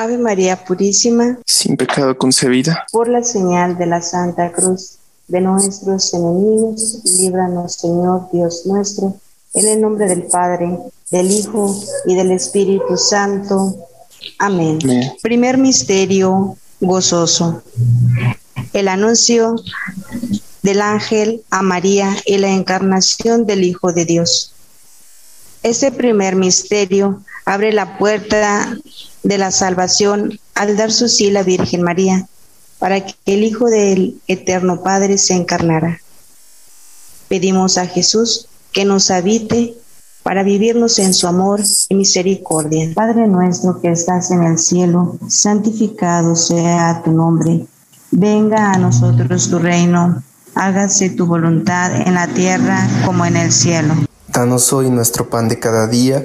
Ave María Purísima, sin pecado concebida. por la señal de la Santa Cruz de nuestros enemigos, líbranos Señor Dios nuestro, en el nombre del Padre, del Hijo y del Espíritu Santo. Amén. Amén. Primer misterio gozoso. El anuncio del ángel a María y la encarnación del Hijo de Dios. Este primer misterio abre la puerta de la salvación al dar su sí a la Virgen María, para que el Hijo del Eterno Padre se encarnara. Pedimos a Jesús que nos habite para vivirnos en su amor y misericordia. Padre nuestro que estás en el cielo, santificado sea tu nombre. Venga a nosotros tu reino. Hágase tu voluntad en la tierra como en el cielo. Danos hoy nuestro pan de cada día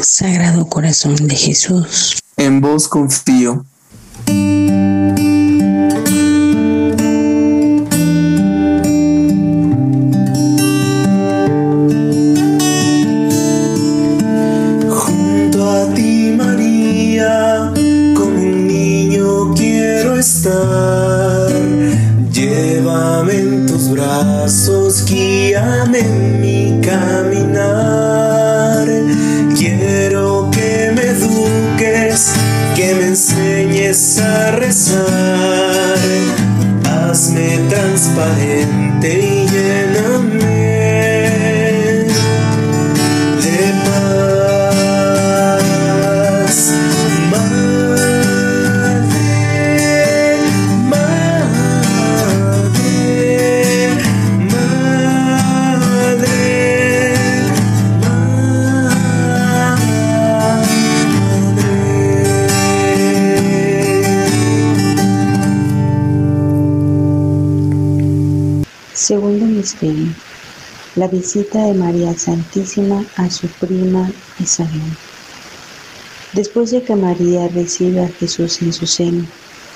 Sagrado Corazón de Jesús, En vos confío. Visita de María Santísima a su prima Isabel. Después de que María recibe a Jesús en su seno,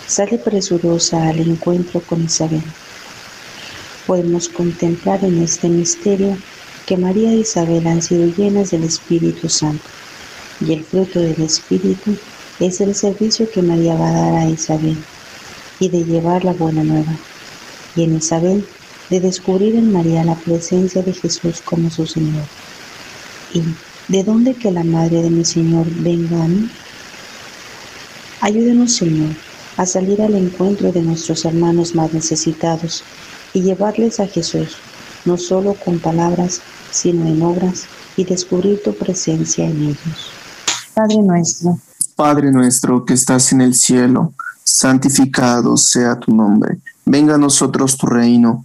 sale presurosa al encuentro con Isabel. Podemos contemplar en este misterio que María e Isabel han sido llenas del Espíritu Santo y el fruto del Espíritu es el servicio que María va a dar a Isabel y de llevar la buena nueva. Y en Isabel de descubrir en María la presencia de Jesús como su Señor. ¿Y de dónde que la Madre de mi Señor venga a mí? Ayúdenos, Señor, a salir al encuentro de nuestros hermanos más necesitados y llevarles a Jesús, no solo con palabras, sino en obras, y descubrir tu presencia en ellos. Padre nuestro, Padre nuestro que estás en el cielo, santificado sea tu nombre. Venga a nosotros tu reino.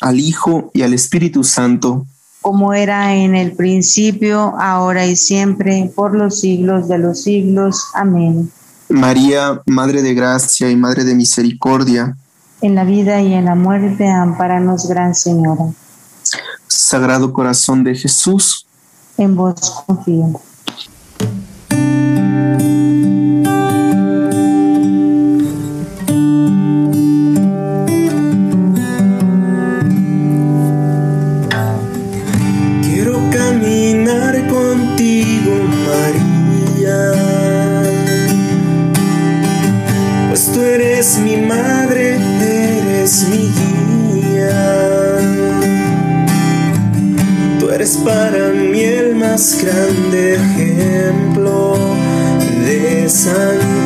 al Hijo y al Espíritu Santo como era en el principio, ahora y siempre, por los siglos de los siglos. Amén. María, Madre de Gracia y Madre de Misericordia, en la vida y en la muerte, amparanos, Gran Señora. Sagrado Corazón de Jesús, en vos confío. Más grande ejemplo de santidad,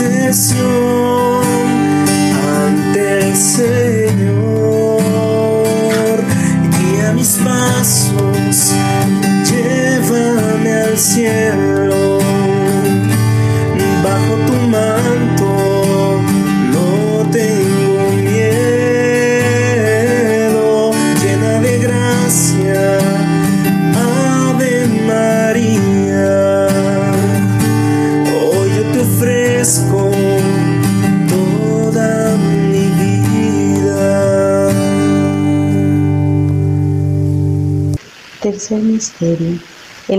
ante el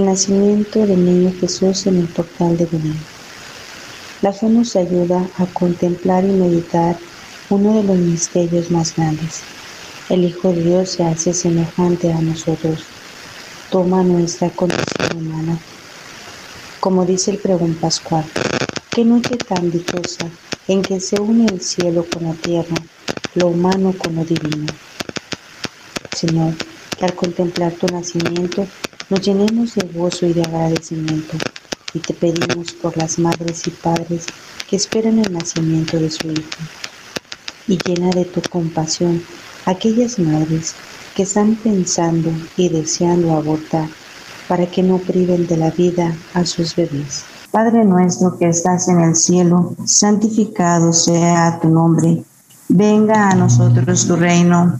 nacimiento del niño Jesús en el portal de Belén. La fe nos ayuda a contemplar y meditar uno de los misterios más grandes. El Hijo de Dios se hace semejante a nosotros, toma nuestra condición humana. Como dice el pregón pascual, qué noche tan dichosa en que se une el cielo con la tierra, lo humano con lo divino. Señor, al contemplar tu nacimiento nos llenemos de gozo y de agradecimiento y te pedimos por las madres y padres que esperan el nacimiento de su Hijo. Y llena de tu compasión aquellas madres que están pensando y deseando abortar para que no priven de la vida a sus bebés. Padre nuestro que estás en el cielo, santificado sea tu nombre. Venga a nosotros tu reino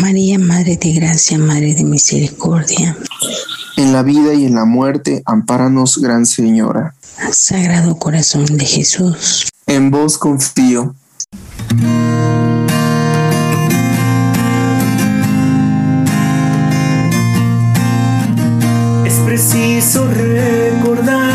María, Madre de Gracia, Madre de Misericordia. En la vida y en la muerte, ampáranos, Gran Señora. Sagrado Corazón de Jesús. En vos confío. Es preciso recordar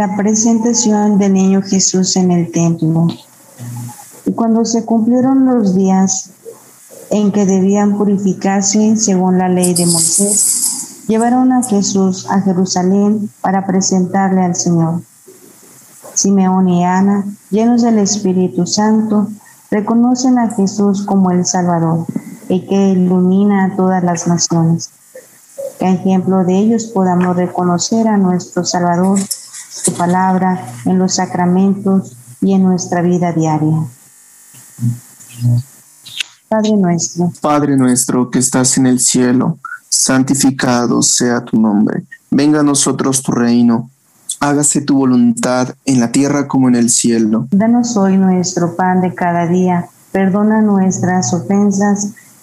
la presentación del niño Jesús en el templo. Y cuando se cumplieron los días en que debían purificarse según la ley de Moisés, llevaron a Jesús a Jerusalén para presentarle al Señor. Simeón y Ana, llenos del Espíritu Santo, reconocen a Jesús como el Salvador, el que ilumina a todas las naciones. Que ejemplo de ellos podamos reconocer a nuestro Salvador, su palabra, en los sacramentos y en nuestra vida diaria. Padre nuestro, Padre nuestro que estás en el cielo, santificado sea tu nombre. Venga a nosotros tu reino. Hágase tu voluntad en la tierra como en el cielo. danos hoy nuestro pan de cada día. Perdona nuestras ofensas,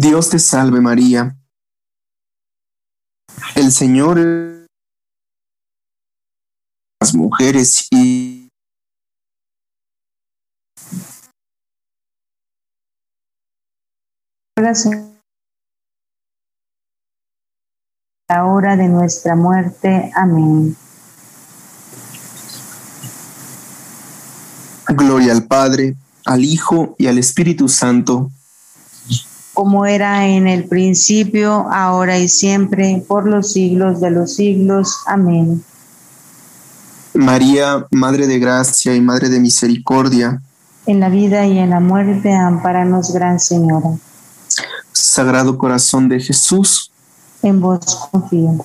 Dios te salve María. El Señor las mujeres y la hora de nuestra muerte. Amén. Gloria al Padre, al Hijo y al Espíritu Santo. Como era en el principio, ahora y siempre, por los siglos de los siglos. Amén. María, Madre de Gracia y Madre de Misericordia. En la vida y en la muerte, amparanos, Gran Señora. Sagrado Corazón de Jesús en vos confío.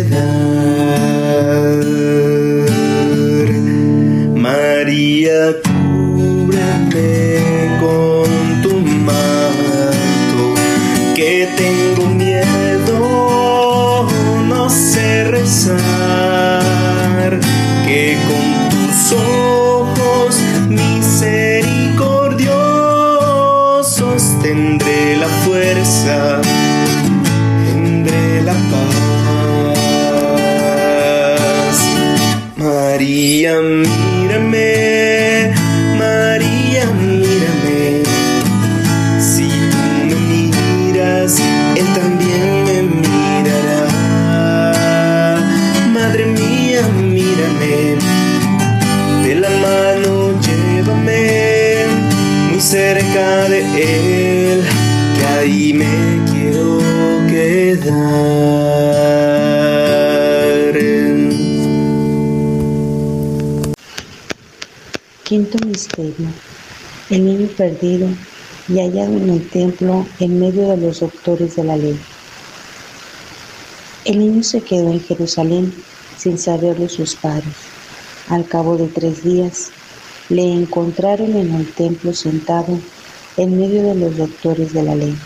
Ojos misericordiosos tendré la fuerza, tendré la paz. María, Quinto misterio. El niño perdido y hallado en el templo en medio de los doctores de la ley. El niño se quedó en Jerusalén sin saberlo sus padres. Al cabo de tres días, le encontraron en el templo sentado en medio de los doctores de la ley.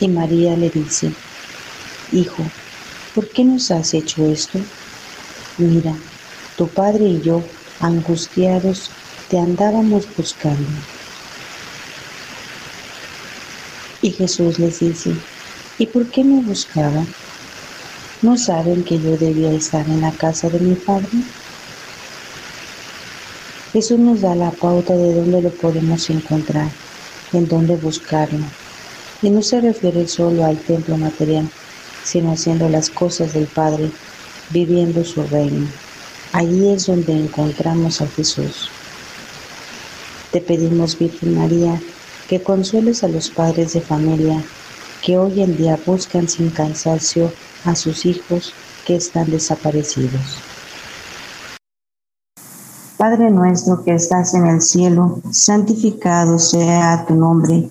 Y María le dice, Hijo, ¿por qué nos has hecho esto? Mira, tu padre y yo, angustiados, te andábamos buscando. Y Jesús les dice, ¿y por qué me buscaban? ¿No saben que yo debía estar en la casa de mi Padre? Jesús nos da la pauta de dónde lo podemos encontrar, en dónde buscarlo. Y no se refiere solo al templo material, sino haciendo las cosas del Padre, viviendo su reino. Allí es donde encontramos a Jesús. Te pedimos, Virgen María, que consueles a los padres de familia que hoy en día buscan sin cansancio a sus hijos que están desaparecidos. Padre nuestro que estás en el cielo, santificado sea tu nombre.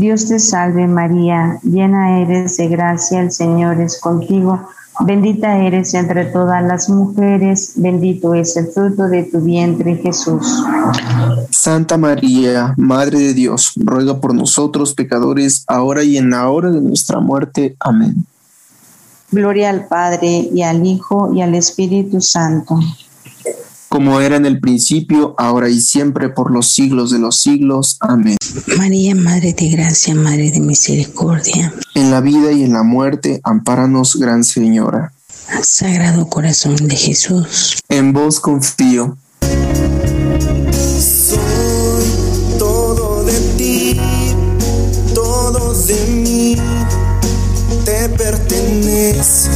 Dios te salve María, llena eres de gracia, el Señor es contigo, bendita eres entre todas las mujeres, bendito es el fruto de tu vientre Jesús. Santa María, Madre de Dios, ruega por nosotros pecadores, ahora y en la hora de nuestra muerte. Amén. Gloria al Padre y al Hijo y al Espíritu Santo. Como era en el principio, ahora y siempre, por los siglos de los siglos. Amén. María, Madre de Gracia, Madre de Misericordia. En la vida y en la muerte, ampáranos, Gran Señora. Sagrado Corazón de Jesús. En vos confío. Soy todo de ti, todo de mí te pertenece.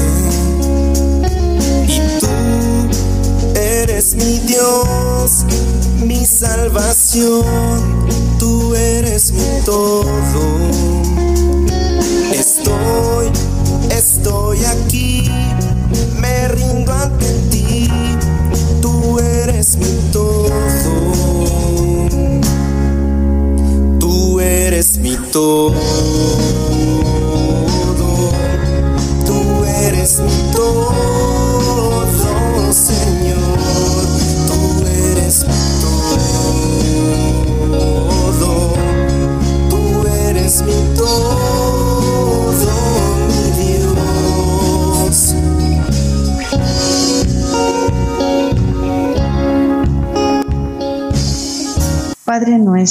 Eres mi Dios, mi salvación, tú eres mi todo. Estoy, estoy aquí, me rindo ante ti, tú eres mi todo. Tú eres mi todo.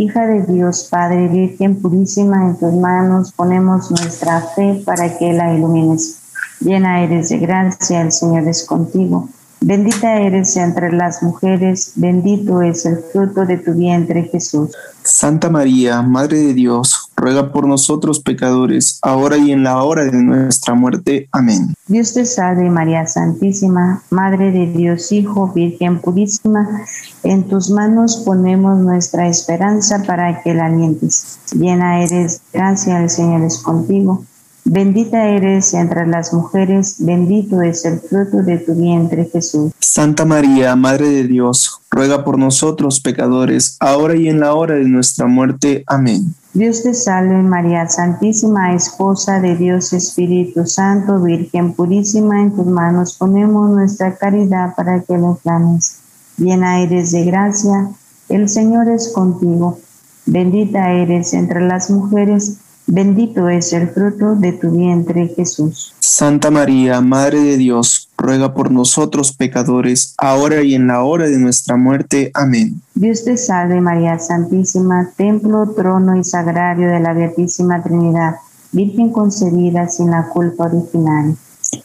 hija de Dios Padre, Virgen purísima, en tus manos ponemos nuestra fe para que la ilumines. Llena eres de gracia, el Señor es contigo. Bendita eres entre las mujeres, bendito es el fruto de tu vientre Jesús. Santa María, Madre de Dios, ruega por nosotros pecadores, ahora y en la hora de nuestra muerte. Amén. Dios te salve María Santísima, Madre de Dios Hijo, Virgen purísima, en tus manos ponemos nuestra esperanza para que la alientes. Llena eres de gracia, el Señor es contigo. Bendita eres entre las mujeres, bendito es el fruto de tu vientre Jesús. Santa María, Madre de Dios, ruega por nosotros pecadores, ahora y en la hora de nuestra muerte. Amén. Dios te salve María Santísima, Esposa de Dios Espíritu Santo, Virgen purísima, en tus manos ponemos nuestra caridad para que la clames. Llena eres de gracia, el Señor es contigo. Bendita eres entre las mujeres, bendito es el fruto de tu vientre Jesús. Santa María, Madre de Dios, ruega por nosotros pecadores, ahora y en la hora de nuestra muerte. Amén. Dios te salve María Santísima, templo, trono y sagrario de la Beatísima Trinidad, Virgen concebida sin la culpa original.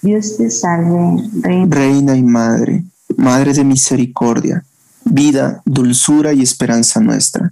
Dios te salve, Reina. Reina y Madre, Madre de misericordia, vida, dulzura y esperanza nuestra.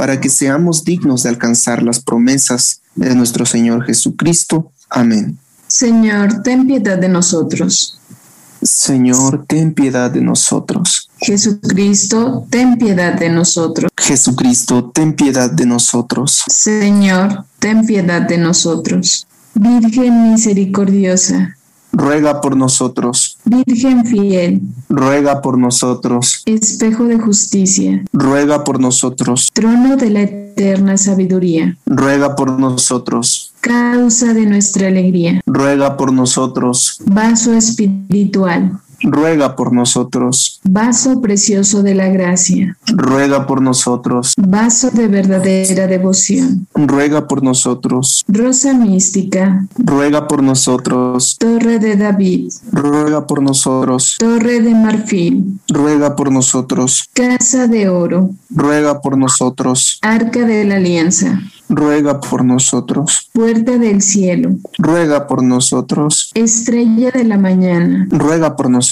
para que seamos dignos de alcanzar las promesas de nuestro Señor Jesucristo. Amén. Señor, ten piedad de nosotros. Señor, ten piedad de nosotros. Jesucristo, ten piedad de nosotros. Jesucristo, ten piedad de nosotros. Señor, ten piedad de nosotros. Virgen misericordiosa, Ruega por nosotros. Virgen fiel, Ruega por nosotros. espejo de justicia, Ruega por nosotros. trono de la eterna sabiduría, Ruega por nosotros. causa de nuestra alegría, Ruega por nosotros. vaso espiritual, Ruega por nosotros. Vaso precioso de la gracia. ruega por nosotros, Vaso de verdadera devoción. ruega por nosotros, Rosa mística. ruega por nosotros, Torre de David. ruega por nosotros, Torre de marfil. ruega por nosotros, Casa de oro. ruega por nosotros, Arca de la alianza. ruega por nosotros, Puerta del cielo. ruega por nosotros, Estrella de la mañana. ruega por nosotros,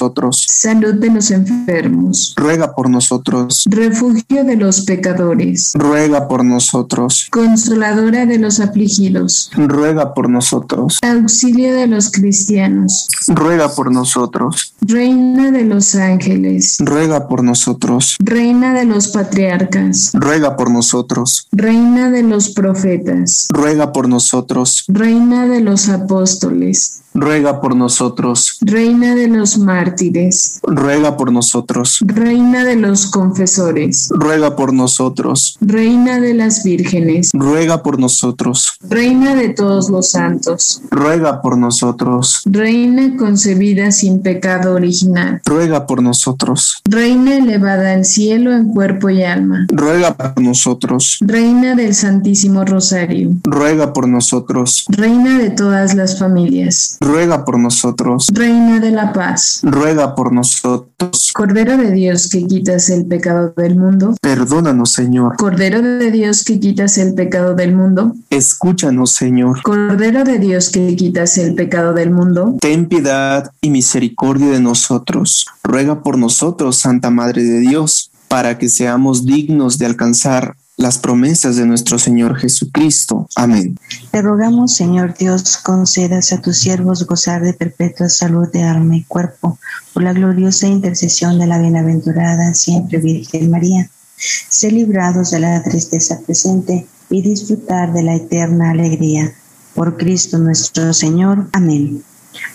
Salud de los enfermos. ruega por nosotros, Refugio de los pecadores. ruega por nosotros, Consoladora de los afligidos. ruega por nosotros, Auxilio de los cristianos. ruega por nosotros, Reina de los ángeles. ruega por nosotros, Reina de los patriarcas. ruega por nosotros, Reina de los profetas. ruega por nosotros, Reina de los apóstoles. Ruega por nosotros, Reina de los mártires. ruega por nosotros, Reina de los confesores. ruega por nosotros, Reina de las vírgenes. ruega por nosotros, Reina de todos los santos. ruega por nosotros, Reina concebida sin pecado original. ruega por nosotros, Reina elevada al cielo en cuerpo y alma. ruega por nosotros, Reina del Santísimo Rosario. ruega por nosotros, Reina de todas las familias. Ruega por nosotros, Reina de la paz. ruega por nosotros, Cordero de Dios que quitas el pecado del mundo. perdónanos Señor, Cordero de Dios que quitas el pecado del mundo. escúchanos Señor, Cordero de Dios que quitas el pecado del mundo. ten piedad y misericordia de nosotros, ruega por nosotros Santa Madre de Dios, para que seamos dignos de alcanzar las promesas de nuestro Señor Jesucristo. Amén. Te rogamos, Señor Dios, concedas a tus siervos gozar de perpetua salud de alma y cuerpo, por la gloriosa intercesión de la bienaventurada siempre Virgen María. Sé librados de la tristeza presente y disfrutar de la eterna alegría. Por Cristo nuestro Señor. Amén.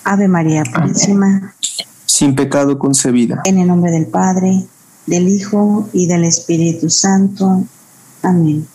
Ave María Purísima, Sin pecado concebida. en el nombre del Padre, del Hijo y del Espíritu Santo. 按铃